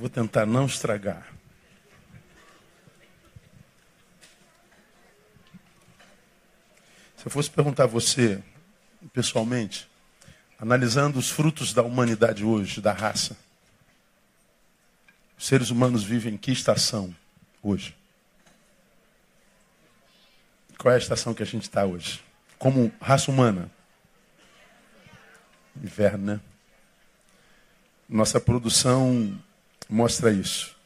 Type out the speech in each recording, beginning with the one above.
vou tentar não estragar. Se eu fosse perguntar a você, pessoalmente, analisando os frutos da humanidade hoje, da raça, os seres humanos vivem em que estação hoje? Qual é a estação que a gente está hoje? Como raça humana? Inverno, né? Nossa produção mostra isso.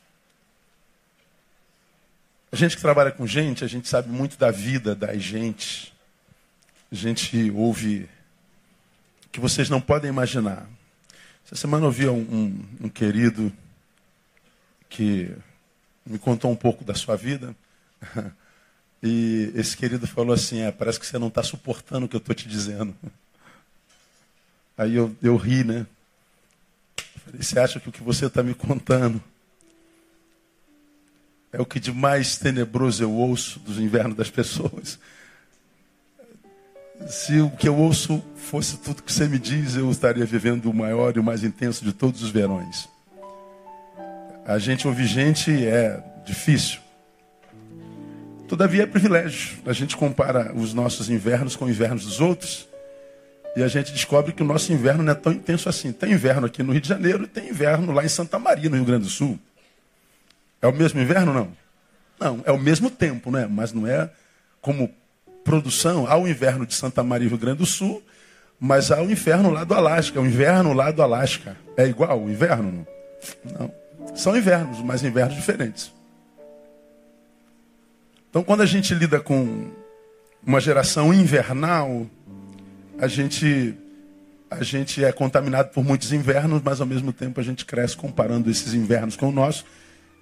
A gente que trabalha com gente, a gente sabe muito da vida das gente. A gente ouve que vocês não podem imaginar. Essa semana eu ouvi um, um, um querido que me contou um pouco da sua vida. E esse querido falou assim: é, parece que você não está suportando o que eu estou te dizendo. Aí eu, eu ri, né? Falei, você acha que o que você está me contando é o que de mais tenebroso eu ouço dos invernos das pessoas? Se o que eu ouço fosse tudo que você me diz, eu estaria vivendo o maior e o mais intenso de todos os verões. A gente ouvir gente é difícil. Todavia é privilégio. A gente compara os nossos invernos com os invernos dos outros. E a gente descobre que o nosso inverno não é tão intenso assim. Tem inverno aqui no Rio de Janeiro e tem inverno lá em Santa Maria, no Rio Grande do Sul. É o mesmo inverno, não? Não, é o mesmo tempo, né? Mas não é como produção. Há o inverno de Santa Maria, Rio Grande do Sul, mas há o inverno lá do Alasca. O inverno lá do Alasca. É igual o inverno? Não. São invernos, mas invernos diferentes. Então, quando a gente lida com uma geração invernal, a gente a gente é contaminado por muitos invernos, mas ao mesmo tempo a gente cresce comparando esses invernos com o nosso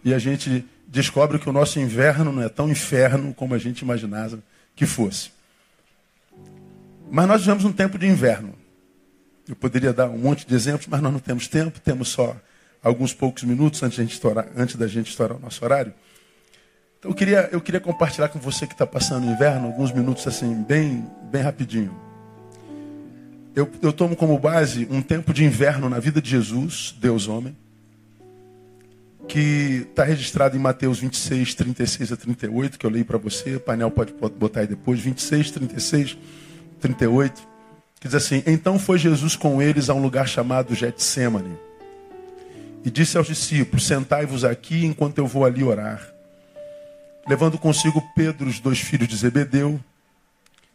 e a gente descobre que o nosso inverno não é tão inferno como a gente imaginava que fosse. Mas nós vivemos um tempo de inverno. Eu poderia dar um monte de exemplos, mas nós não temos tempo, temos só alguns poucos minutos antes, estourar, antes da gente estourar o nosso horário. Então eu queria, eu queria compartilhar com você que está passando o inverno, alguns minutos assim, bem, bem rapidinho. Eu, eu tomo como base um tempo de inverno na vida de Jesus, Deus homem, que está registrado em Mateus 26, 36 a 38, que eu leio para você, o painel pode botar aí depois, 26, 36, 38, que diz assim, Então foi Jesus com eles a um lugar chamado Getsemane, e disse aos discípulos, sentai-vos aqui enquanto eu vou ali orar. Levando consigo Pedro, os dois filhos de Zebedeu,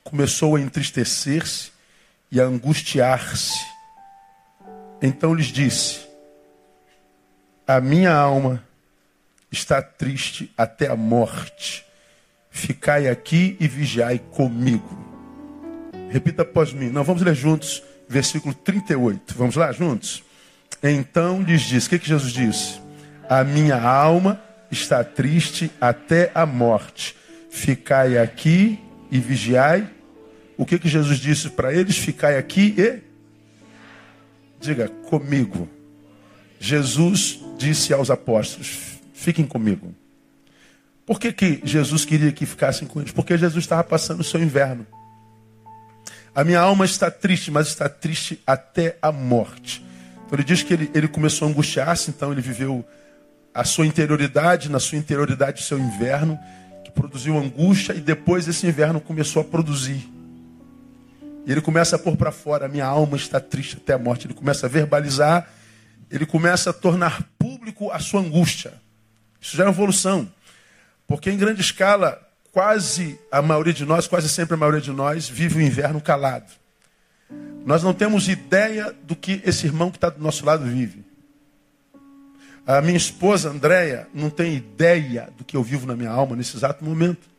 começou a entristecer-se e a angustiar-se. Então lhes disse: A minha alma está triste até a morte. Ficai aqui e vigiai comigo. Repita após mim. Não, vamos ler juntos, versículo 38. Vamos lá juntos? Então lhes disse: O que, que Jesus disse? A minha alma está triste até a morte. Ficai aqui e vigiai o que, que Jesus disse para eles? Ficai aqui e. Diga, comigo. Jesus disse aos apóstolos: fiquem comigo. Por que, que Jesus queria que ficassem com eles? Porque Jesus estava passando o seu inverno. A minha alma está triste, mas está triste até a morte. Então ele diz que ele, ele começou a angustiar-se, então ele viveu a sua interioridade, na sua interioridade o seu inverno, que produziu angústia, e depois esse inverno começou a produzir e ele começa a pôr para fora: minha alma está triste até a morte. Ele começa a verbalizar, ele começa a tornar público a sua angústia. Isso já é evolução. Porque em grande escala, quase a maioria de nós, quase sempre a maioria de nós, vive o inverno calado. Nós não temos ideia do que esse irmão que está do nosso lado vive. A minha esposa, Andréia, não tem ideia do que eu vivo na minha alma nesse exato momento.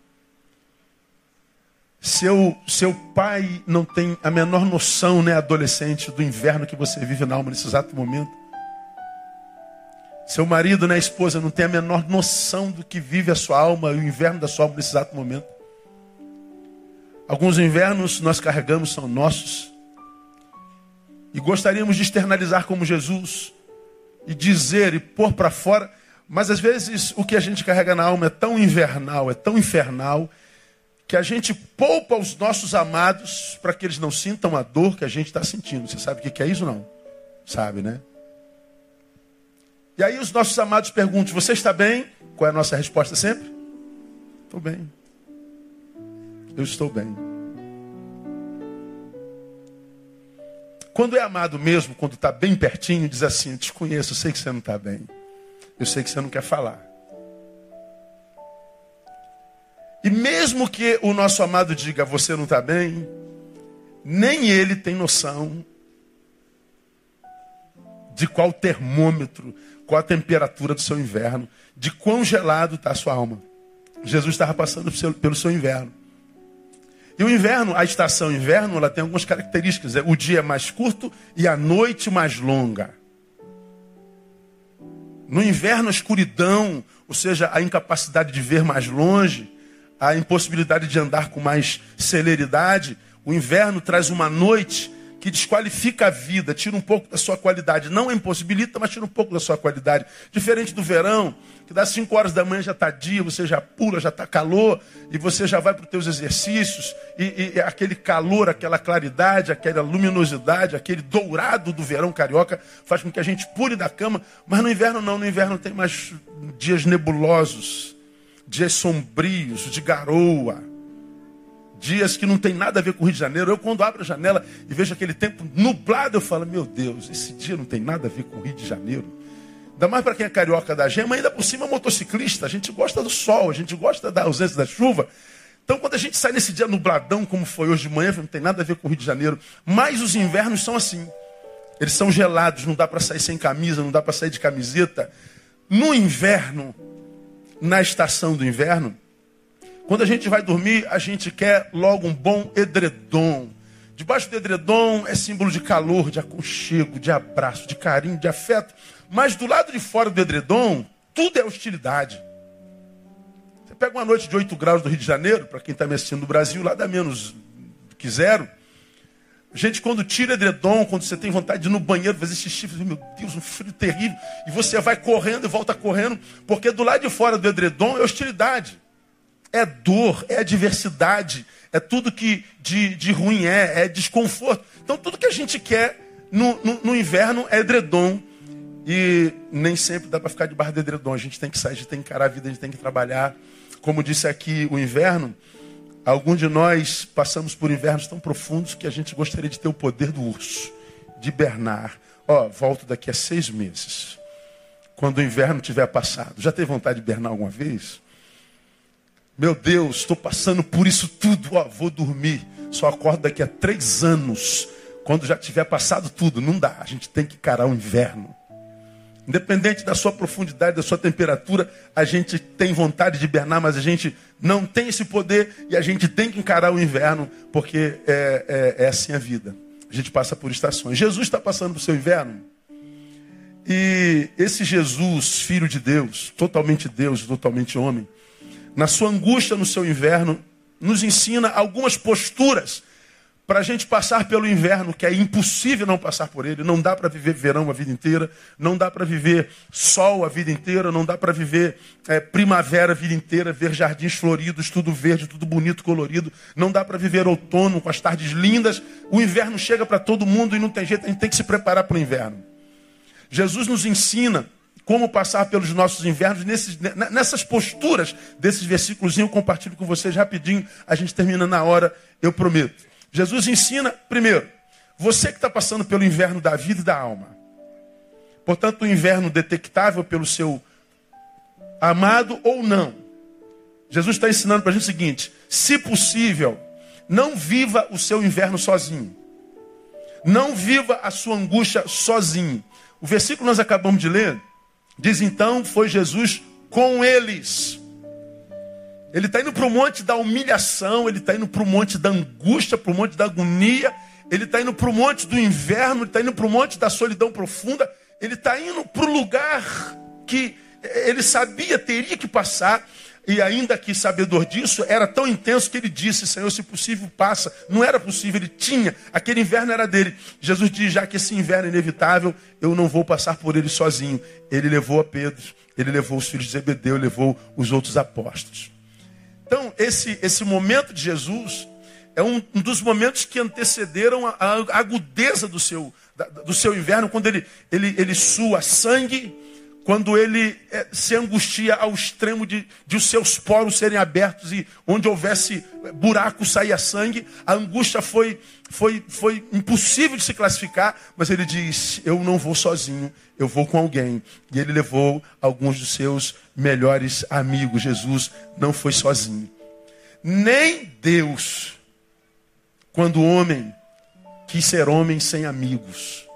Seu, seu pai não tem a menor noção, né, adolescente, do inverno que você vive na alma nesse exato momento. Seu marido, né, esposa, não tem a menor noção do que vive a sua alma o inverno da sua alma nesse exato momento. Alguns invernos nós carregamos são nossos. E gostaríamos de externalizar como Jesus e dizer e pôr para fora, mas às vezes o que a gente carrega na alma é tão invernal, é tão infernal, que a gente poupa os nossos amados para que eles não sintam a dor que a gente está sentindo. Você sabe o que é isso não? Sabe, né? E aí os nossos amados perguntam: Você está bem? Qual é a nossa resposta sempre? Estou bem. Eu estou bem. Quando é amado mesmo, quando está bem pertinho, diz assim: te conheço, eu sei que você não está bem. Eu sei que você não quer falar. E mesmo que o nosso amado diga: Você não está bem, nem ele tem noção de qual termômetro, qual a temperatura do seu inverno, de quão gelado está a sua alma. Jesus estava passando pelo seu inverno. E o inverno, a estação inverno, ela tem algumas características. É o dia é mais curto e a noite mais longa. No inverno, a escuridão, ou seja, a incapacidade de ver mais longe, a impossibilidade de andar com mais celeridade. O inverno traz uma noite que desqualifica a vida, tira um pouco da sua qualidade. Não impossibilita, mas tira um pouco da sua qualidade. Diferente do verão, que dá 5 horas da manhã já está dia, você já pula, já está calor, e você já vai para os teus exercícios, e, e, aquele calor, aquela claridade, aquela luminosidade, aquele dourado do verão carioca faz com que a gente pule da cama, mas no inverno não, no inverno tem mais dias nebulosos, dias sombrios, de garoa dias que não tem nada a ver com o Rio de Janeiro. Eu, quando abro a janela e vejo aquele tempo nublado, eu falo: Meu Deus, esse dia não tem nada a ver com o Rio de Janeiro. Ainda mais para quem é carioca da gema, ainda por cima motociclista. A gente gosta do sol, a gente gosta da ausência da chuva. Então, quando a gente sai nesse dia nubladão, como foi hoje de manhã, não tem nada a ver com o Rio de Janeiro. Mas os invernos são assim. Eles são gelados, não dá para sair sem camisa, não dá para sair de camiseta. No inverno, na estação do inverno, quando a gente vai dormir, a gente quer logo um bom edredom. Debaixo do edredom é símbolo de calor, de aconchego, de abraço, de carinho, de afeto. Mas do lado de fora do edredom, tudo é hostilidade. Você pega uma noite de 8 graus do Rio de Janeiro, para quem está me assistindo no Brasil, lá dá menos que zero. Gente, quando tira edredom, quando você tem vontade de ir no banheiro fazer xixi, meu Deus, um frio terrível, e você vai correndo e volta correndo, porque do lado de fora do edredom é hostilidade é dor, é adversidade, é tudo que de, de ruim é, é desconforto. Então tudo que a gente quer no, no, no inverno é edredom. E nem sempre dá para ficar debaixo do edredom. A gente tem que sair, a gente tem que encarar a vida, a gente tem que trabalhar. Como disse aqui o inverno, alguns de nós passamos por invernos tão profundos que a gente gostaria de ter o poder do urso, de hibernar. Ó, volto daqui a seis meses. Quando o inverno tiver passado. Já teve vontade de hibernar alguma vez? Meu Deus, estou passando por isso tudo, ó, vou dormir. Só acordo daqui a três anos, quando já tiver passado tudo. Não dá, a gente tem que encarar o inverno. Independente da sua profundidade, da sua temperatura, a gente tem vontade de hibernar, mas a gente não tem esse poder e a gente tem que encarar o inverno, porque é, é, é assim a vida. A gente passa por estações. Jesus está passando por seu inverno. E esse Jesus, filho de Deus, totalmente Deus, totalmente homem, na sua angústia, no seu inverno, nos ensina algumas posturas para a gente passar pelo inverno, que é impossível não passar por ele. Não dá para viver verão a vida inteira, não dá para viver sol a vida inteira, não dá para viver é, primavera a vida inteira, ver jardins floridos, tudo verde, tudo bonito, colorido. Não dá para viver outono com as tardes lindas. O inverno chega para todo mundo e não tem jeito, a gente tem que se preparar para o inverno. Jesus nos ensina como passar pelos nossos invernos nesses, nessas posturas desses versículos. Eu compartilho com vocês rapidinho, a gente termina na hora, eu prometo. Jesus ensina, primeiro, você que está passando pelo inverno da vida e da alma. Portanto, o inverno detectável pelo seu amado ou não. Jesus está ensinando para a gente o seguinte: se possível, não viva o seu inverno sozinho. Não viva a sua angústia sozinho. O versículo que nós acabamos de ler Diz então: foi Jesus com eles. Ele está indo para o monte da humilhação, ele está indo para o monte da angústia, para o monte da agonia, ele está indo para o monte do inverno, ele está indo para o monte da solidão profunda, ele está indo para o lugar que ele sabia teria que passar, e ainda que sabedor disso, era tão intenso que ele disse: Senhor, se possível, passa. Não era possível, ele tinha, aquele inverno era dele. Jesus diz: já que esse inverno é inevitável, eu não vou passar por ele sozinho. Ele levou a Pedro, ele levou os filhos de Zebedeu, levou os outros apóstolos. Então, esse, esse momento de Jesus é um, dos momentos que antecederam a, a agudeza do seu, da, do seu inverno, quando ele, ele, ele sua sangue quando ele é, se angustia ao extremo de, de os seus poros serem abertos e onde houvesse buraco saía sangue, a angústia foi, foi, foi impossível de se classificar, mas ele diz: Eu não vou sozinho, eu vou com alguém. E ele levou alguns dos seus melhores amigos. Jesus não foi sozinho. Nem Deus, quando homem quis ser homem sem amigos.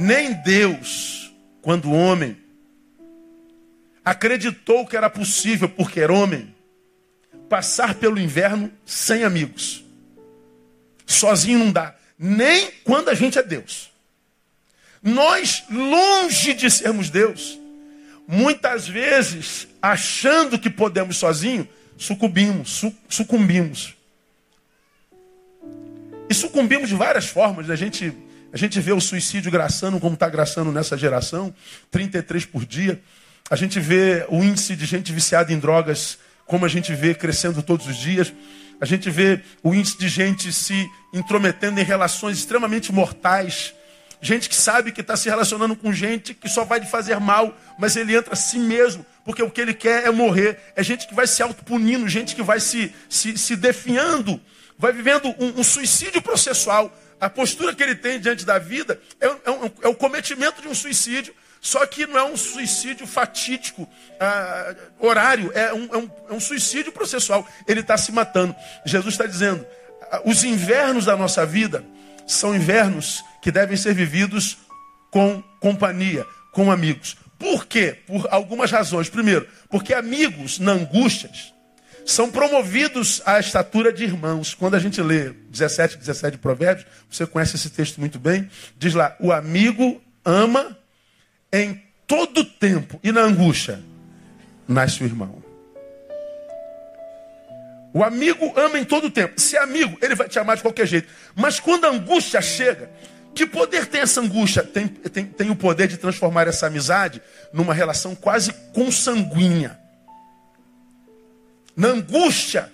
Nem Deus, quando homem acreditou que era possível, porque era homem, passar pelo inverno sem amigos. Sozinho não dá. Nem quando a gente é Deus. Nós, longe de sermos Deus, muitas vezes, achando que podemos sozinho, sucumbimos, sucumbimos. E sucumbimos de várias formas. Né? A gente a gente vê o suicídio graçando como está graçando nessa geração, 33 por dia. A gente vê o índice de gente viciada em drogas, como a gente vê crescendo todos os dias. A gente vê o índice de gente se intrometendo em relações extremamente mortais. Gente que sabe que está se relacionando com gente que só vai lhe fazer mal, mas ele entra assim mesmo, porque o que ele quer é morrer. É gente que vai se autopunindo, gente que vai se, se, se definhando, vai vivendo um, um suicídio processual a postura que ele tem diante da vida é, é, um, é o cometimento de um suicídio, só que não é um suicídio fatídico, ah, horário, é um, é, um, é um suicídio processual. Ele está se matando. Jesus está dizendo: ah, os invernos da nossa vida são invernos que devem ser vividos com companhia, com amigos. Por quê? Por algumas razões. Primeiro, porque amigos na angústias são promovidos à estatura de irmãos. Quando a gente lê 17, 17 de Provérbios, você conhece esse texto muito bem, diz lá: o amigo ama em todo tempo e na angústia nasce o irmão. O amigo ama em todo tempo. Se é amigo, ele vai te amar de qualquer jeito. Mas quando a angústia chega, que poder tem essa angústia? Tem, tem, tem o poder de transformar essa amizade numa relação quase consanguínea na angústia,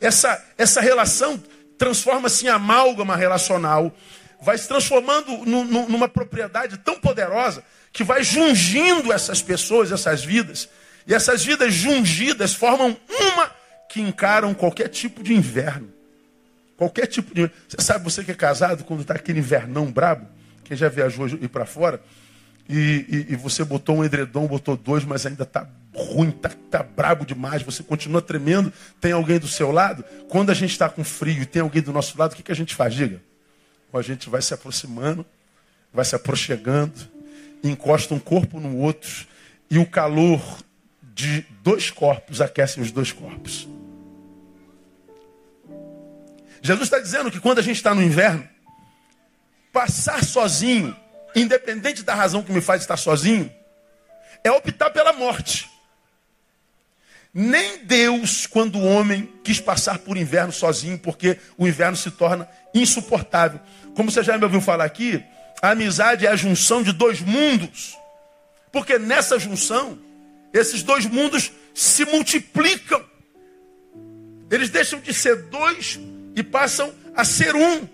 essa, essa relação transforma-se em amálgama relacional, vai se transformando no, no, numa propriedade tão poderosa que vai jungindo essas pessoas, essas vidas, e essas vidas jungidas formam uma que encaram qualquer tipo de inverno. Qualquer tipo de. Você sabe, você que é casado, quando está aquele invernão brabo, quem já viajou e para fora, e, e, e, você botou um edredom, botou dois, mas ainda está ruim, está tá brabo demais, você continua tremendo, tem alguém do seu lado. Quando a gente está com frio e tem alguém do nosso lado, o que, que a gente faz? Diga. Ou a gente vai se aproximando, vai se aproximando, encosta um corpo no outro, e o calor de dois corpos aquece os dois corpos. Jesus está dizendo que quando a gente está no inverno, passar sozinho independente da razão que me faz estar sozinho, é optar pela morte. Nem Deus, quando o homem quis passar por inverno sozinho, porque o inverno se torna insuportável. Como você já me ouviu falar aqui, a amizade é a junção de dois mundos. Porque nessa junção, esses dois mundos se multiplicam. Eles deixam de ser dois e passam a ser um.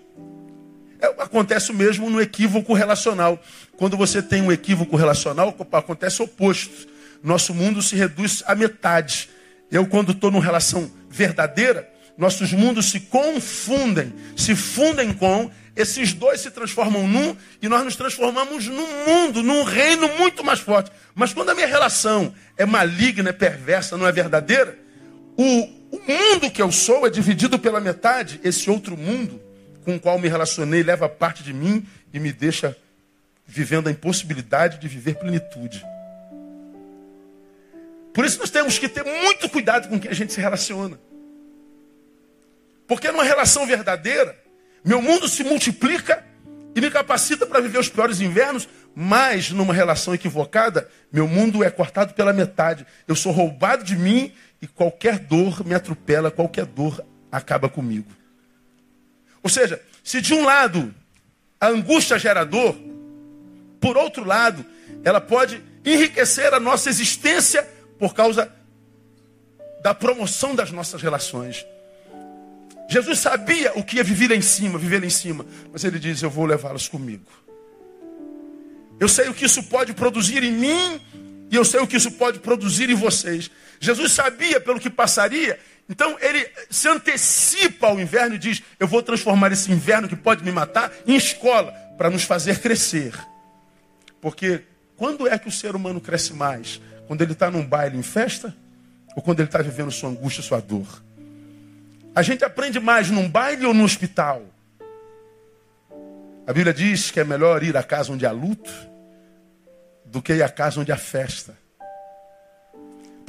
É, acontece o mesmo no equívoco relacional. Quando você tem um equívoco relacional, acontece o oposto. Nosso mundo se reduz à metade. Eu, quando estou numa relação verdadeira, nossos mundos se confundem, se fundem com, esses dois se transformam num e nós nos transformamos num mundo, num reino muito mais forte. Mas quando a minha relação é maligna, é perversa, não é verdadeira, o, o mundo que eu sou é dividido pela metade, esse outro mundo com o qual me relacionei leva parte de mim e me deixa vivendo a impossibilidade de viver plenitude. Por isso nós temos que ter muito cuidado com quem a gente se relaciona. Porque numa relação verdadeira, meu mundo se multiplica e me capacita para viver os piores invernos, mas numa relação equivocada, meu mundo é cortado pela metade. Eu sou roubado de mim e qualquer dor me atropela, qualquer dor acaba comigo. Ou seja, se de um lado a angústia gera dor, por outro lado, ela pode enriquecer a nossa existência por causa da promoção das nossas relações. Jesus sabia o que ia viver lá em cima, viver lá em cima, mas ele diz: Eu vou levá-los comigo. Eu sei o que isso pode produzir em mim e eu sei o que isso pode produzir em vocês. Jesus sabia pelo que passaria, então ele se antecipa ao inverno e diz: Eu vou transformar esse inverno que pode me matar em escola para nos fazer crescer. Porque quando é que o ser humano cresce mais? Quando ele está num baile em festa ou quando ele está vivendo sua angústia, sua dor? A gente aprende mais num baile ou no hospital? A Bíblia diz que é melhor ir à casa onde há luto do que ir à casa onde há festa.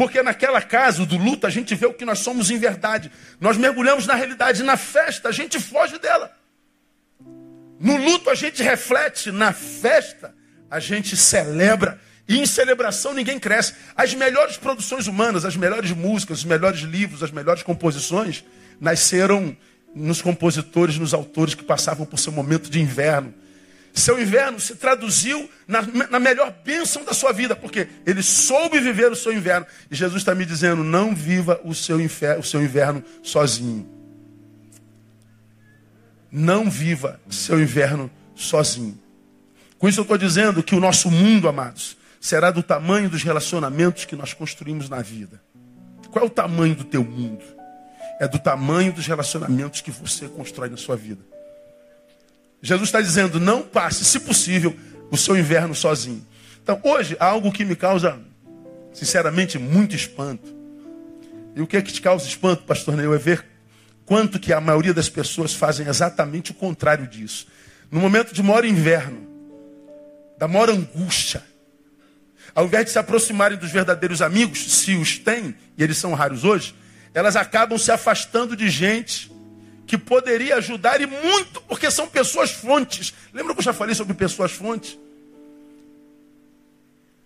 Porque naquela casa do luto a gente vê o que nós somos em verdade. Nós mergulhamos na realidade. Na festa a gente foge dela. No luto a gente reflete. Na festa a gente celebra. E em celebração ninguém cresce. As melhores produções humanas, as melhores músicas, os melhores livros, as melhores composições nasceram nos compositores, nos autores que passavam por seu momento de inverno. Seu inverno se traduziu na, na melhor bênção da sua vida, porque ele soube viver o seu inverno. E Jesus está me dizendo: não viva o seu, o seu inverno sozinho. Não viva seu inverno sozinho. Com isso eu estou dizendo que o nosso mundo, amados, será do tamanho dos relacionamentos que nós construímos na vida. Qual é o tamanho do teu mundo? é do tamanho dos relacionamentos que você constrói na sua vida. Jesus está dizendo: não passe, se possível, o seu inverno sozinho. Então, hoje, há algo que me causa, sinceramente, muito espanto. E o que é que te causa espanto, pastor Neil? É ver quanto que a maioria das pessoas fazem exatamente o contrário disso. No momento de maior inverno, da maior angústia, ao invés de se aproximarem dos verdadeiros amigos, se os têm, e eles são raros hoje, elas acabam se afastando de gente que poderia ajudar e muito, porque são pessoas fontes. Lembra que eu já falei sobre pessoas fontes?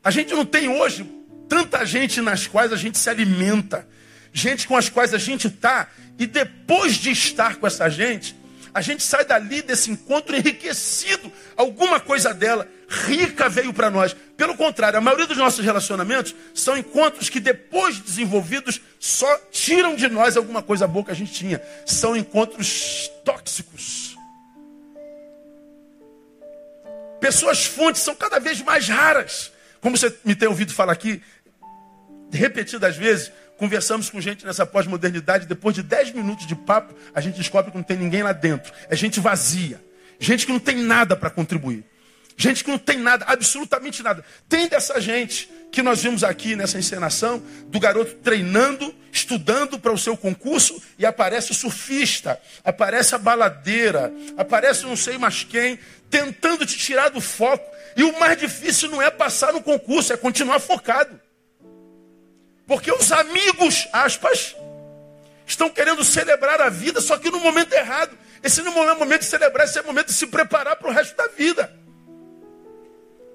A gente não tem hoje tanta gente nas quais a gente se alimenta, gente com as quais a gente está, e depois de estar com essa gente, a gente sai dali desse encontro enriquecido. Alguma coisa dela rica veio para nós. Pelo contrário, a maioria dos nossos relacionamentos são encontros que depois de desenvolvidos só tiram de nós alguma coisa boa que a gente tinha. São encontros tóxicos. Pessoas fontes são cada vez mais raras. Como você me tem ouvido falar aqui repetidas vezes, conversamos com gente nessa pós-modernidade, depois de 10 minutos de papo, a gente descobre que não tem ninguém lá dentro. É gente vazia. Gente que não tem nada para contribuir. Gente que não tem nada, absolutamente nada. Tem dessa gente que nós vimos aqui nessa encenação, do garoto treinando, estudando para o seu concurso, e aparece o surfista, aparece a baladeira, aparece não sei mais quem, tentando te tirar do foco. E o mais difícil não é passar no concurso, é continuar focado. Porque os amigos, aspas, estão querendo celebrar a vida, só que no momento errado. Esse não é o momento de celebrar, esse é momento de se preparar para o resto da vida.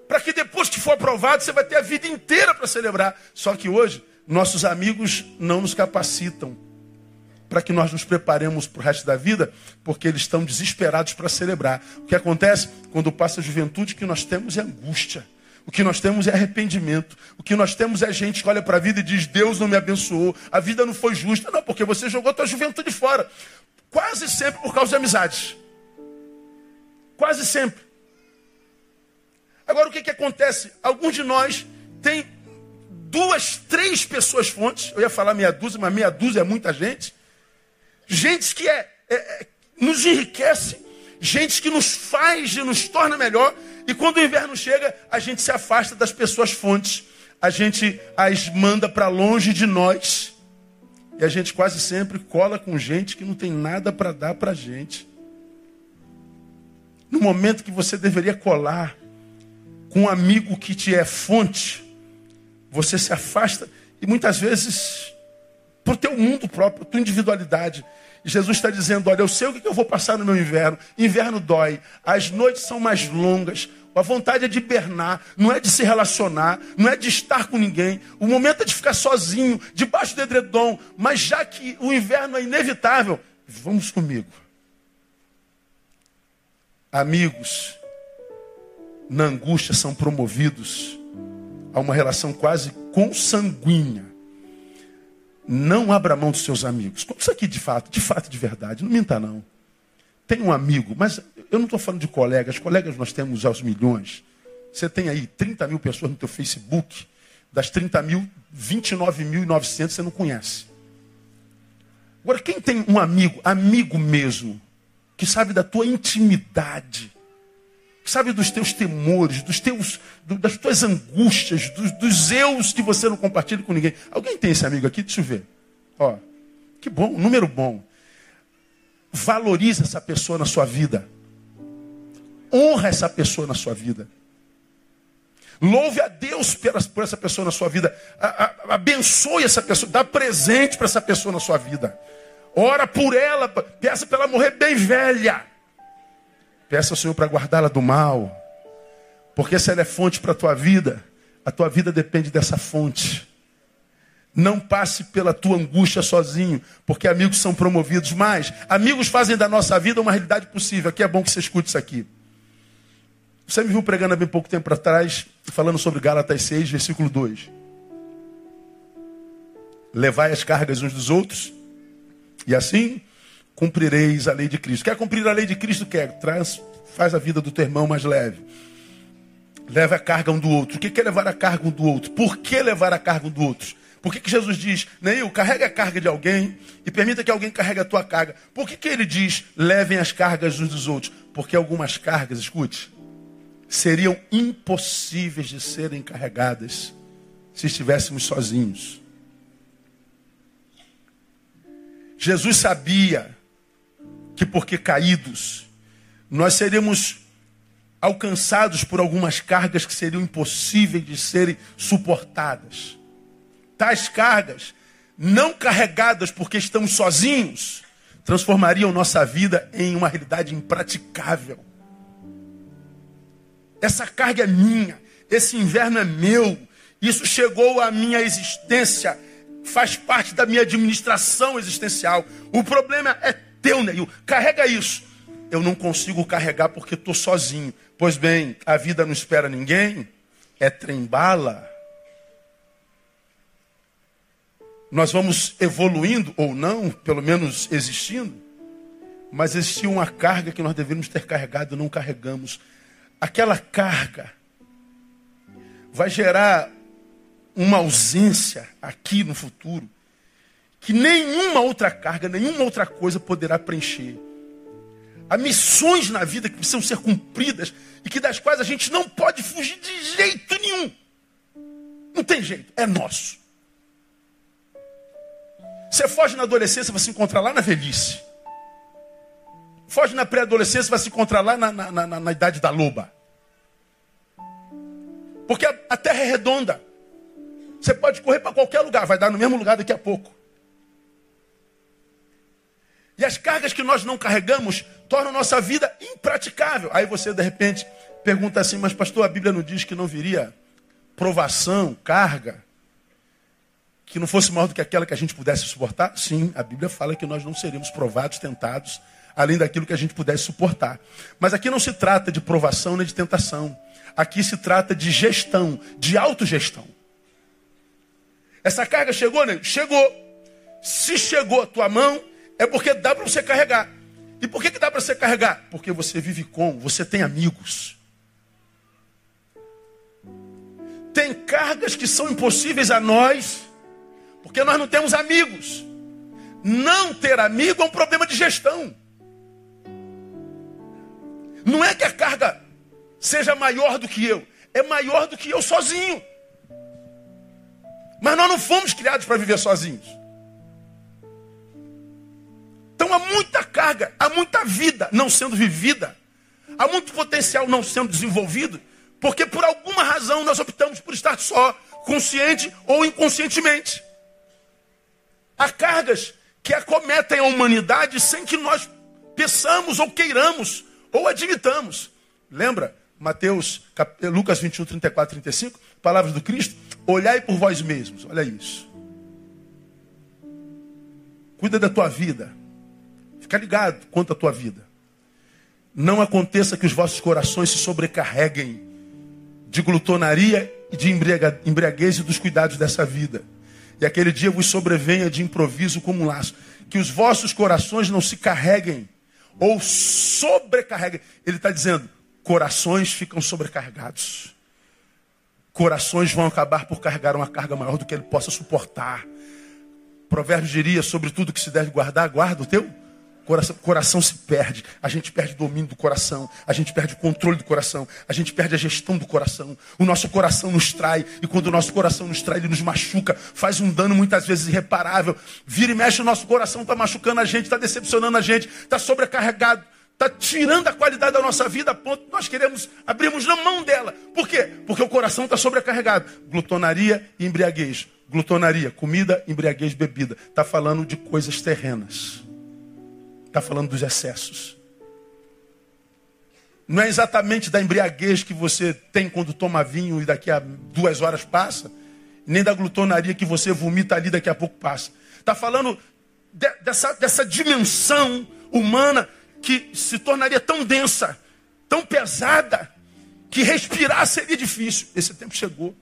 Para que depois que for aprovado, você vai ter a vida inteira para celebrar. Só que hoje, nossos amigos não nos capacitam para que nós nos preparemos para o resto da vida, porque eles estão desesperados para celebrar. O que acontece quando passa a juventude, que nós temos é angústia. O que nós temos é arrependimento. O que nós temos é gente que olha para a vida e diz: Deus não me abençoou, a vida não foi justa. Não, porque você jogou a tua juventude fora. Quase sempre por causa de amizades. Quase sempre. Agora o que, que acontece? Alguns de nós têm duas, três pessoas fontes. Eu ia falar meia dúzia, mas meia dúzia é muita gente. Gente que é, é, é nos enriquece, gente que nos faz e nos torna melhor, e quando o inverno chega, a gente se afasta das pessoas fontes. A gente as manda para longe de nós. E a gente quase sempre cola com gente que não tem nada para dar para gente. No momento que você deveria colar com um amigo que te é fonte, você se afasta e muitas vezes para o teu mundo próprio, tua individualidade. Jesus está dizendo: Olha, eu sei o que eu vou passar no meu inverno. Inverno dói, as noites são mais longas, a vontade é de hibernar, não é de se relacionar, não é de estar com ninguém. O momento é de ficar sozinho, debaixo do edredom. Mas já que o inverno é inevitável, vamos comigo. Amigos, na angústia são promovidos a uma relação quase consanguínea não abra mão dos seus amigos. Isso aqui de fato, de fato, de verdade. Não minta, não. Tem um amigo, mas eu não estou falando de colegas. Colegas nós temos aos milhões. Você tem aí 30 mil pessoas no teu Facebook, das 30 mil, 29.900 você não conhece. Agora, quem tem um amigo, amigo mesmo, que sabe da tua intimidade, sabe dos teus temores, dos teus, do, das tuas angústias, dos, dos eus que você não compartilha com ninguém. Alguém tem esse amigo aqui? Deixa eu ver. Ó, que bom, número bom. Valorize essa pessoa na sua vida. Honra essa pessoa na sua vida. Louve a Deus por essa pessoa na sua vida. abençoe essa pessoa. Dá presente para essa pessoa na sua vida. Ora por ela. Peça para ela morrer bem velha. Peça ao Senhor para guardá-la do mal. Porque se ela é fonte para a tua vida, a tua vida depende dessa fonte. Não passe pela tua angústia sozinho, porque amigos são promovidos. Mas amigos fazem da nossa vida uma realidade possível. Aqui é bom que você escute isso aqui. Você me viu pregando há bem pouco tempo atrás, falando sobre Gálatas 6, versículo 2. Levai as cargas uns dos outros, e assim cumprireis a lei de Cristo. Quer cumprir a lei de Cristo? Quer. Traz, faz a vida do teu irmão mais leve. Leva a carga um do outro. O que é levar a carga um do outro? Por que levar a carga um do outro? Por que, que Jesus diz, Neil, carrega a carga de alguém e permita que alguém carregue a tua carga? Por que, que ele diz, levem as cargas uns dos outros? Porque algumas cargas, escute, seriam impossíveis de serem carregadas se estivéssemos sozinhos. Jesus sabia que, porque caídos, nós seríamos alcançados por algumas cargas que seriam impossíveis de serem suportadas. Tais cargas, não carregadas porque estamos sozinhos, transformariam nossa vida em uma realidade impraticável. Essa carga é minha, esse inverno é meu, isso chegou à minha existência, faz parte da minha administração existencial. O problema é teu, Neil. Carrega isso. Eu não consigo carregar porque estou sozinho. Pois bem, a vida não espera ninguém, é trembala. Nós vamos evoluindo ou não, pelo menos existindo, mas existia uma carga que nós deveríamos ter carregado e não carregamos aquela carga vai gerar uma ausência aqui no futuro que nenhuma outra carga, nenhuma outra coisa poderá preencher. Há missões na vida que precisam ser cumpridas e que das quais a gente não pode fugir de jeito nenhum. Não tem jeito, é nosso. Você foge na adolescência, vai se encontrar lá na velhice. Foge na pré-adolescência, vai se encontrar lá na, na, na, na idade da loba. Porque a, a terra é redonda. Você pode correr para qualquer lugar, vai dar no mesmo lugar daqui a pouco. E as cargas que nós não carregamos tornam nossa vida impraticável. Aí você, de repente, pergunta assim: Mas, pastor, a Bíblia não diz que não viria provação, carga, que não fosse maior do que aquela que a gente pudesse suportar? Sim, a Bíblia fala que nós não seríamos provados, tentados, além daquilo que a gente pudesse suportar. Mas aqui não se trata de provação nem de tentação. Aqui se trata de gestão, de autogestão. Essa carga chegou, né? Chegou. Se chegou a tua mão, é porque dá para você carregar. E por que, que dá para você carregar? Porque você vive com, você tem amigos. Tem cargas que são impossíveis a nós, porque nós não temos amigos. Não ter amigo é um problema de gestão. Não é que a carga seja maior do que eu, é maior do que eu sozinho. Mas nós não fomos criados para viver sozinhos. Então há muita carga, há muita vida não sendo vivida, há muito potencial não sendo desenvolvido, porque por alguma razão nós optamos por estar só, consciente ou inconscientemente. Há cargas que acometem a humanidade sem que nós peçamos ou queiramos ou admitamos. Lembra? Mateus, Lucas 21, 34, 35, palavras do Cristo. Olhai por vós mesmos. Olha isso. Cuida da tua vida. Fica ligado quanto à tua vida. Não aconteça que os vossos corações se sobrecarreguem de glutonaria e de embriaguez e dos cuidados dessa vida. E aquele dia vos sobrevenha de improviso como um laço. Que os vossos corações não se carreguem ou sobrecarreguem. Ele está dizendo, corações ficam sobrecarregados. corações vão acabar por carregar uma carga maior do que ele possa suportar. Provérbios diria sobre tudo que se deve guardar, guarda o teu coração, coração se perde. A gente perde o domínio do coração, a gente perde o controle do coração, a gente perde a gestão do coração. O nosso coração nos trai, e quando o nosso coração nos trai, ele nos machuca, faz um dano muitas vezes irreparável. Vira e mexe, o nosso coração está machucando a gente, está decepcionando a gente, está sobrecarregado está tirando a qualidade da nossa vida a ponto que nós queremos abrirmos na mão dela. Por quê? Porque o coração está sobrecarregado. Glutonaria e embriaguez. Glutonaria, comida, embriaguez, bebida. Está falando de coisas terrenas. Está falando dos excessos. Não é exatamente da embriaguez que você tem quando toma vinho e daqui a duas horas passa, nem da glutonaria que você vomita ali daqui a pouco passa. Está falando de, dessa, dessa dimensão humana que se tornaria tão densa, tão pesada, que respirar seria difícil. Esse tempo chegou.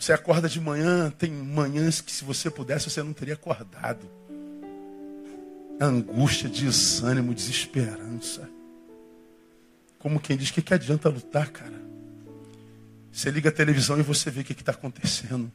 Você acorda de manhã, tem manhãs que se você pudesse, você não teria acordado. Angústia, desânimo, desesperança. Como quem diz, que, que adianta lutar, cara? Você liga a televisão e você vê o que está acontecendo.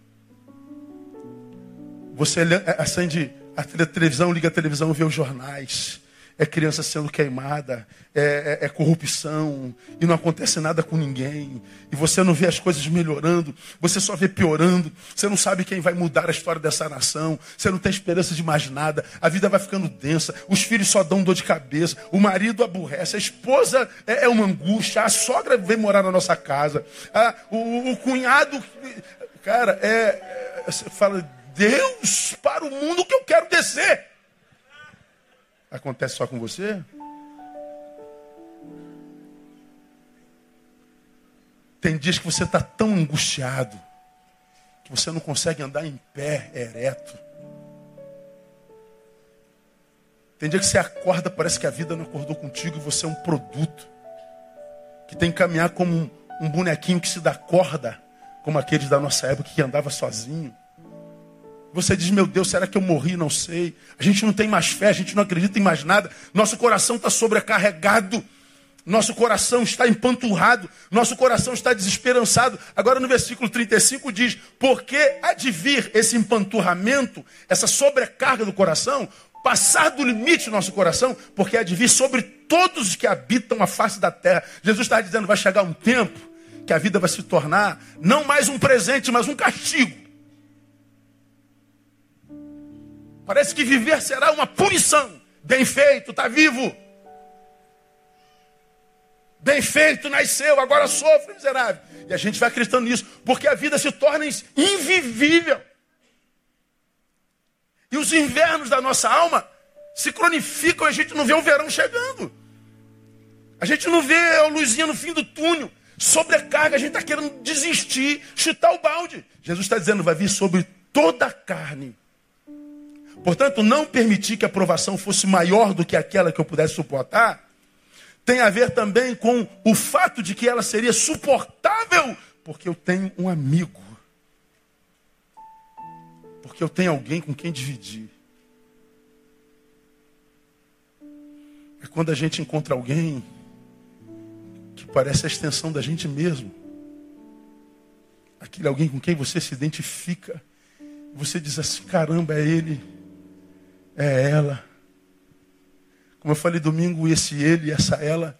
Você acende a televisão, liga a televisão, vê os jornais é criança sendo queimada, é, é, é, corrupção, e não acontece nada com ninguém, e você não vê as coisas melhorando, você só vê piorando, você não sabe quem vai mudar a história dessa nação, você não tem esperança de mais nada, a vida vai ficando densa, os filhos só dão dor de cabeça, o marido aborrece, a esposa é, é uma angústia, a sogra vem morar na nossa casa, a, o, o, cunhado, cara, é, é, você fala, Deus, para o mundo que eu quero descer. Acontece só com você? Tem dias que você está tão angustiado que você não consegue andar em pé, ereto. Tem dia que você acorda, parece que a vida não acordou contigo e você é um produto. Que tem que caminhar como um, um bonequinho que se dá corda, como aqueles da nossa época que andava sozinho. Você diz, meu Deus, será que eu morri? Não sei. A gente não tem mais fé, a gente não acredita em mais nada. Nosso coração está sobrecarregado. Nosso coração está empanturrado. Nosso coração está desesperançado. Agora no versículo 35 diz: Porque há de vir esse empanturramento, essa sobrecarga do coração, passar do limite do nosso coração, porque há de vir sobre todos os que habitam a face da terra. Jesus está dizendo: vai chegar um tempo que a vida vai se tornar não mais um presente, mas um castigo. Parece que viver será uma punição. Bem feito, está vivo. Bem feito, nasceu, agora sofre, miserável. E a gente vai acreditando nisso, porque a vida se torna invivível. E os invernos da nossa alma se cronificam a gente não vê o verão chegando. A gente não vê a luzinha no fim do túnel. Sobrecarga, a gente está querendo desistir, chutar o balde. Jesus está dizendo, vai vir sobre toda a carne Portanto, não permitir que a provação fosse maior do que aquela que eu pudesse suportar, tem a ver também com o fato de que ela seria suportável, porque eu tenho um amigo. Porque eu tenho alguém com quem dividir. É quando a gente encontra alguém que parece a extensão da gente mesmo. Aquele alguém com quem você se identifica. Você diz assim: caramba, é ele é ela. Como eu falei domingo, esse ele, essa ela,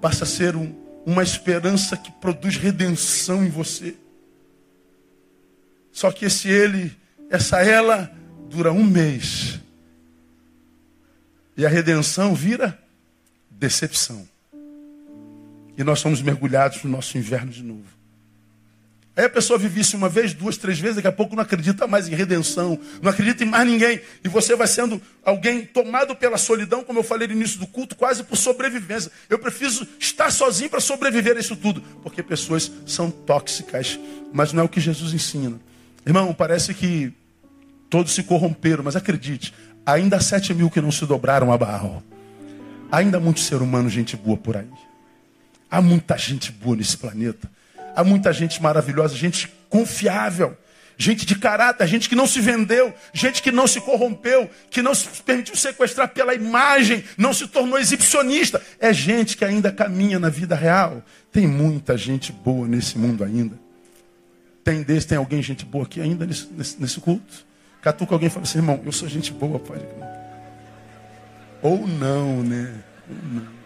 passa a ser um, uma esperança que produz redenção em você. Só que esse ele, essa ela, dura um mês. E a redenção vira decepção. E nós somos mergulhados no nosso inverno de novo. Aí a pessoa vive isso uma vez, duas, três vezes, daqui a pouco não acredita mais em redenção, não acredita em mais ninguém. E você vai sendo alguém tomado pela solidão, como eu falei no início do culto, quase por sobrevivência. Eu preciso estar sozinho para sobreviver a isso tudo, porque pessoas são tóxicas, mas não é o que Jesus ensina. Irmão, parece que todos se corromperam, mas acredite, ainda há sete mil que não se dobraram a Baal. Ainda há muito ser humano, gente boa por aí. Há muita gente boa nesse planeta. Há muita gente maravilhosa, gente confiável, gente de caráter, gente que não se vendeu, gente que não se corrompeu, que não se permitiu sequestrar pela imagem, não se tornou exibicionista. É gente que ainda caminha na vida real. Tem muita gente boa nesse mundo ainda. Tem desse, tem alguém gente boa aqui ainda nesse, nesse, nesse culto? Catuca alguém e fala assim, irmão, eu sou gente boa, pai. Ou não, né? Ou não.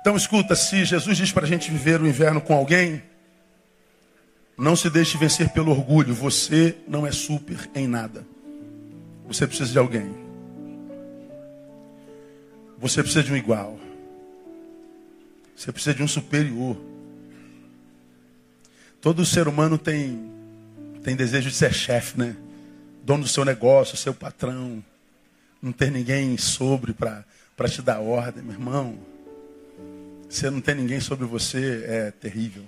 Então escuta, se Jesus diz para a gente viver o inverno com alguém, não se deixe vencer pelo orgulho. Você não é super em nada. Você precisa de alguém. Você precisa de um igual. Você precisa de um superior. Todo ser humano tem, tem desejo de ser chefe, né? Dono do seu negócio, seu patrão. Não ter ninguém sobre para te dar ordem, meu irmão. Você não tem ninguém sobre você, é terrível.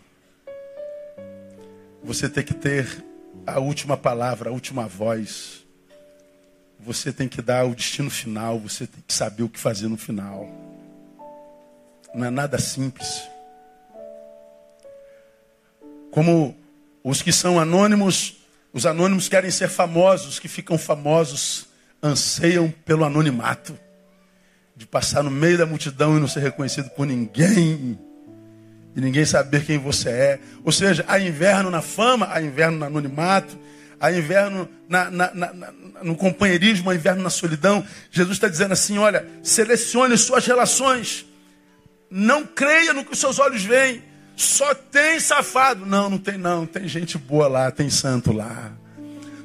Você tem que ter a última palavra, a última voz. Você tem que dar o destino final, você tem que saber o que fazer no final. Não é nada simples. Como os que são anônimos, os anônimos querem ser famosos, os que ficam famosos anseiam pelo anonimato de passar no meio da multidão e não ser reconhecido por ninguém. E ninguém saber quem você é. Ou seja, há inverno na fama, há inverno no anonimato, há inverno na, na, na, no companheirismo, há inverno na solidão. Jesus está dizendo assim: olha, selecione suas relações. Não creia no que os seus olhos veem. Só tem safado. Não, não tem não. Tem gente boa lá, tem santo lá.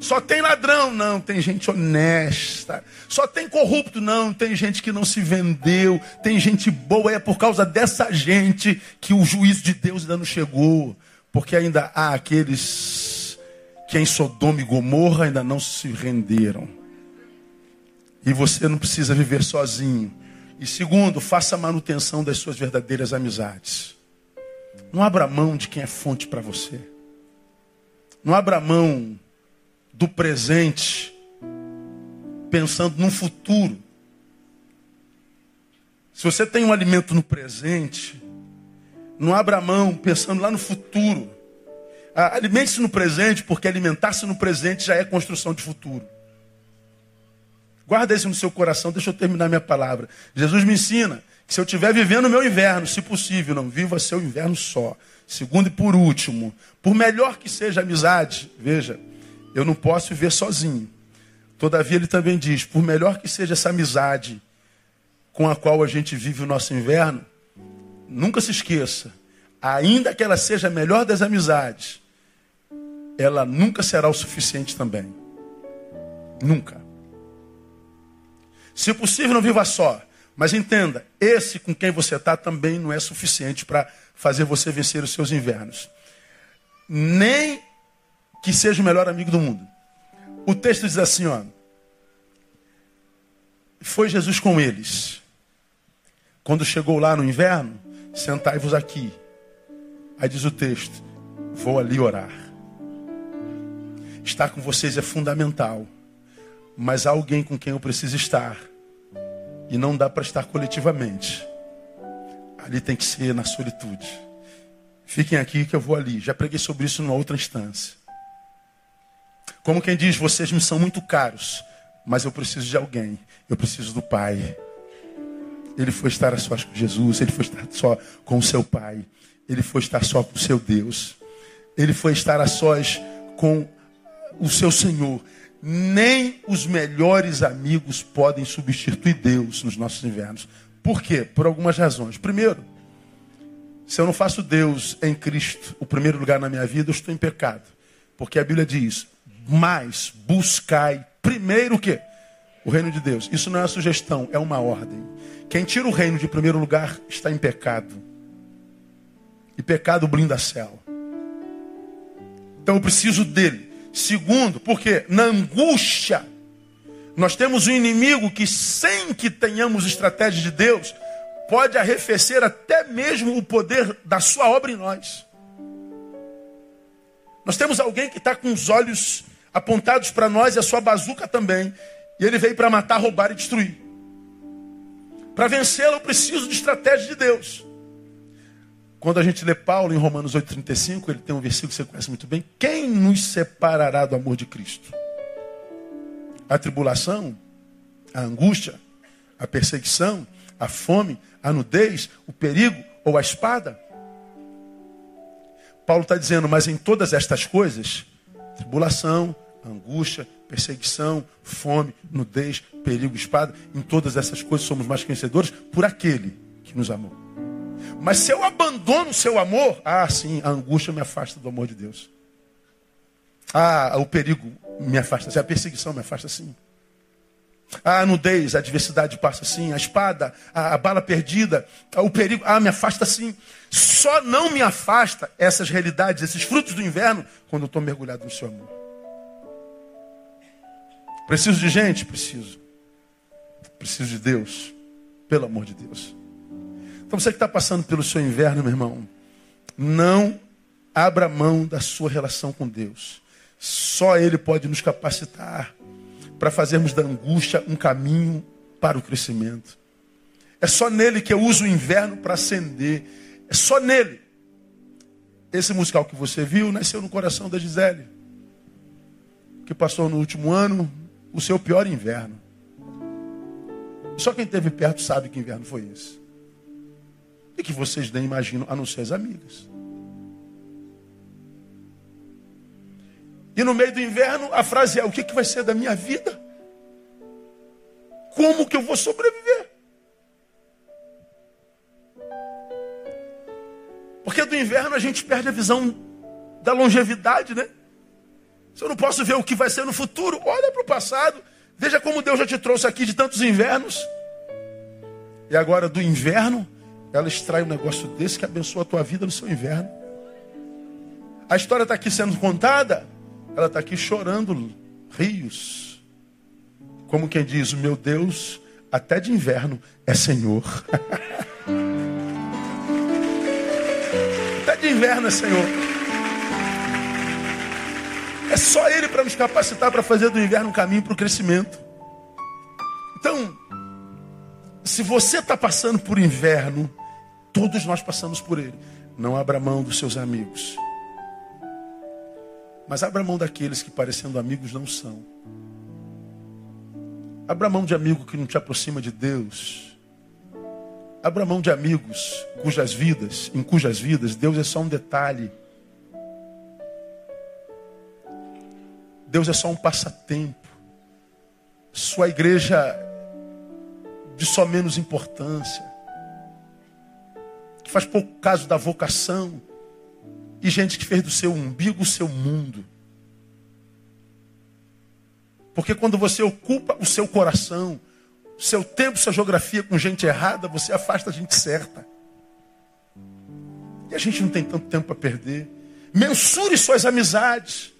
Só tem ladrão, não, tem gente honesta. Só tem corrupto, não, tem gente que não se vendeu. Tem gente boa, é por causa dessa gente que o juízo de Deus ainda não chegou. Porque ainda há aqueles que em Sodoma e Gomorra ainda não se renderam. E você não precisa viver sozinho. E segundo, faça manutenção das suas verdadeiras amizades. Não abra mão de quem é fonte para você. Não abra mão do presente, pensando no futuro. Se você tem um alimento no presente, não abra mão pensando lá no futuro. Alimente-se no presente, porque alimentar-se no presente já é construção de futuro. Guarda isso no seu coração, deixa eu terminar minha palavra. Jesus me ensina que se eu estiver vivendo o meu inverno, se possível, não viva seu inverno só. Segundo e por último, por melhor que seja a amizade, veja, eu não posso viver sozinho. Todavia, ele também diz: por melhor que seja essa amizade com a qual a gente vive o nosso inverno, nunca se esqueça, ainda que ela seja a melhor das amizades, ela nunca será o suficiente também. Nunca. Se possível, não viva só. Mas entenda, esse com quem você está também não é suficiente para fazer você vencer os seus invernos. Nem que seja o melhor amigo do mundo. O texto diz assim, ó. Foi Jesus com eles. Quando chegou lá no inverno, sentai-vos aqui. Aí diz o texto: Vou ali orar. Estar com vocês é fundamental. Mas há alguém com quem eu preciso estar. E não dá para estar coletivamente. Ali tem que ser na solitude. Fiquem aqui que eu vou ali. Já preguei sobre isso numa outra instância. Como quem diz, vocês me são muito caros, mas eu preciso de alguém. Eu preciso do Pai. Ele foi estar a sós com Jesus, ele foi estar só com o seu Pai, ele foi estar só com o seu Deus, ele foi estar a sós com o seu Senhor. Nem os melhores amigos podem substituir Deus nos nossos invernos. Por quê? Por algumas razões. Primeiro, se eu não faço Deus em Cristo o primeiro lugar na minha vida, eu estou em pecado. Porque a Bíblia diz: mas buscai primeiro o quê? O reino de Deus. Isso não é uma sugestão, é uma ordem. Quem tira o reino de primeiro lugar está em pecado. E pecado blinda céu. Então eu preciso dele. Segundo, porque na angústia nós temos um inimigo que sem que tenhamos estratégia de Deus pode arrefecer até mesmo o poder da sua obra em nós. Nós temos alguém que está com os olhos apontados para nós e a sua bazuca também. E ele veio para matar, roubar e destruir. Para vencê-la, eu preciso de estratégia de Deus. Quando a gente lê Paulo em Romanos 8,35, ele tem um versículo que você conhece muito bem. Quem nos separará do amor de Cristo? A tribulação, a angústia, a perseguição, a fome, a nudez, o perigo ou a espada? Paulo está dizendo, mas em todas estas coisas, tribulação, angústia, perseguição, fome, nudez, perigo, espada, em todas essas coisas somos mais vencedores por aquele que nos amou. Mas se eu abandono o seu amor, ah, sim, a angústia me afasta do amor de Deus. Ah, o perigo me afasta, a perseguição me afasta sim. A nudez, a adversidade passa assim, a espada, a, bala perdida, o perigo, ah, me afasta assim. Só não me afasta essas realidades, esses frutos do inverno, quando eu estou mergulhado no seu amor. Preciso de gente? Preciso. Preciso de Deus. Pelo amor de Deus. Então você que está passando pelo seu inverno, meu irmão, não abra mão da sua relação com Deus. Só Ele pode nos capacitar para fazermos da angústia um caminho para o crescimento. É só nele que eu uso o inverno para acender. É só nele. Esse musical que você viu nasceu no coração da Gisele, que passou no último ano o seu pior inverno. Só quem esteve perto sabe que inverno foi esse. E que vocês nem imaginam, a não ser as amigas. E no meio do inverno, a frase é: O que, que vai ser da minha vida? Como que eu vou sobreviver? Porque do inverno a gente perde a visão da longevidade, né? Se eu não posso ver o que vai ser no futuro, olha para o passado. Veja como Deus já te trouxe aqui de tantos invernos. E agora do inverno, ela extrai um negócio desse que abençoa a tua vida no seu inverno. A história está aqui sendo contada. Ela está aqui chorando rios. Como quem diz, o meu Deus, até de inverno, é Senhor. até de inverno é Senhor. É só Ele para nos capacitar para fazer do inverno um caminho para o crescimento. Então, se você está passando por inverno, todos nós passamos por ele. Não abra mão dos seus amigos. Mas abra mão daqueles que, parecendo amigos, não são. Abra mão de amigo que não te aproxima de Deus. Abra mão de amigos cujas vidas, em cujas vidas, Deus é só um detalhe. Deus é só um passatempo. Sua igreja de só menos importância. Que faz pouco caso da vocação e gente que fez do seu umbigo o seu mundo. Porque quando você ocupa o seu coração, seu tempo, sua geografia com gente errada, você afasta a gente certa. E a gente não tem tanto tempo para perder. Mensure suas amizades.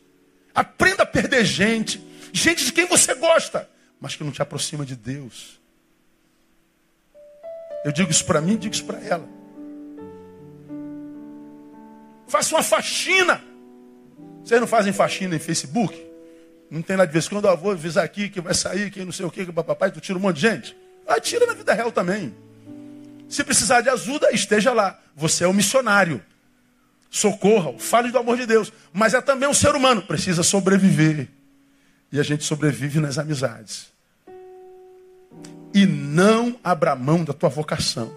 Aprenda a perder gente. Gente de quem você gosta, mas que não te aproxima de Deus. Eu digo isso para mim, digo isso para ela. Faça uma faxina. Vocês não fazem faxina em Facebook? Não tem lá de vez quando, eu vou avisar aqui que vai sair, que não sei o que, que papai, tu tira um monte de gente. Ah, tira na vida real também. Se precisar de ajuda, esteja lá. Você é um missionário. Socorra, fale do amor de Deus. Mas é também um ser humano, precisa sobreviver. E a gente sobrevive nas amizades. E não abra mão da tua vocação.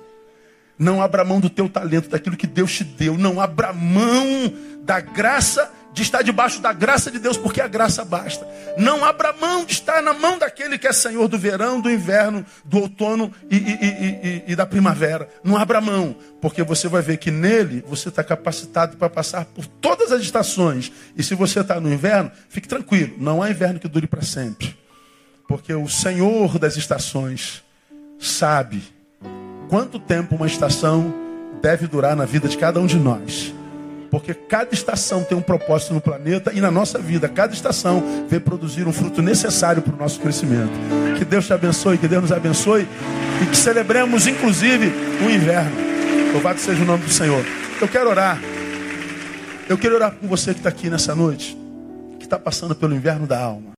Não abra mão do teu talento, daquilo que Deus te deu. Não abra mão da graça de estar debaixo da graça de Deus, porque a graça basta. Não abra mão de estar na mão daquele que é Senhor do verão, do inverno, do outono e, e, e, e da primavera. Não abra mão, porque você vai ver que nele você está capacitado para passar por todas as estações. E se você está no inverno, fique tranquilo, não há inverno que dure para sempre. Porque o Senhor das estações sabe quanto tempo uma estação deve durar na vida de cada um de nós. Porque cada estação tem um propósito no planeta e na nossa vida, cada estação vem produzir um fruto necessário para o nosso crescimento. Que Deus te abençoe, que Deus nos abençoe e que celebremos, inclusive, o inverno. Louvado seja o nome do Senhor. Eu quero orar. Eu quero orar com você que está aqui nessa noite, que está passando pelo inverno da alma.